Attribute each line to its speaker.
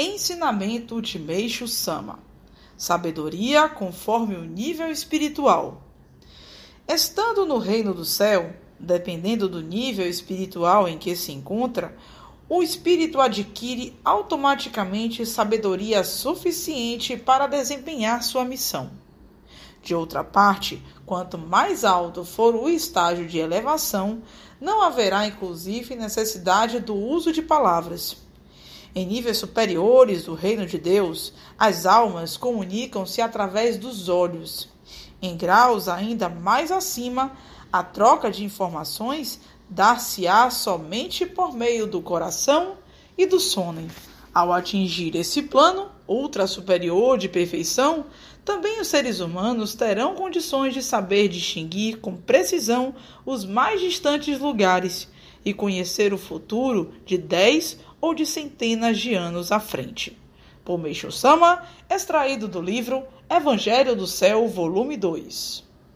Speaker 1: Ensinamento de Meixo Sama. Sabedoria conforme o nível espiritual. Estando no reino do céu, dependendo do nível espiritual em que se encontra, o espírito adquire automaticamente sabedoria suficiente para desempenhar sua missão. De outra parte, quanto mais alto for o estágio de elevação, não haverá inclusive necessidade do uso de palavras em níveis superiores do reino de Deus, as almas comunicam-se através dos olhos. Em graus ainda mais acima, a troca de informações dar-se-á somente por meio do coração e do sono. Ao atingir esse plano ultra superior de perfeição, também os seres humanos terão condições de saber distinguir com precisão os mais distantes lugares e conhecer o futuro de dez ou de centenas de anos à frente. Por Meisho Sama, extraído do livro Evangelho do Céu, volume 2.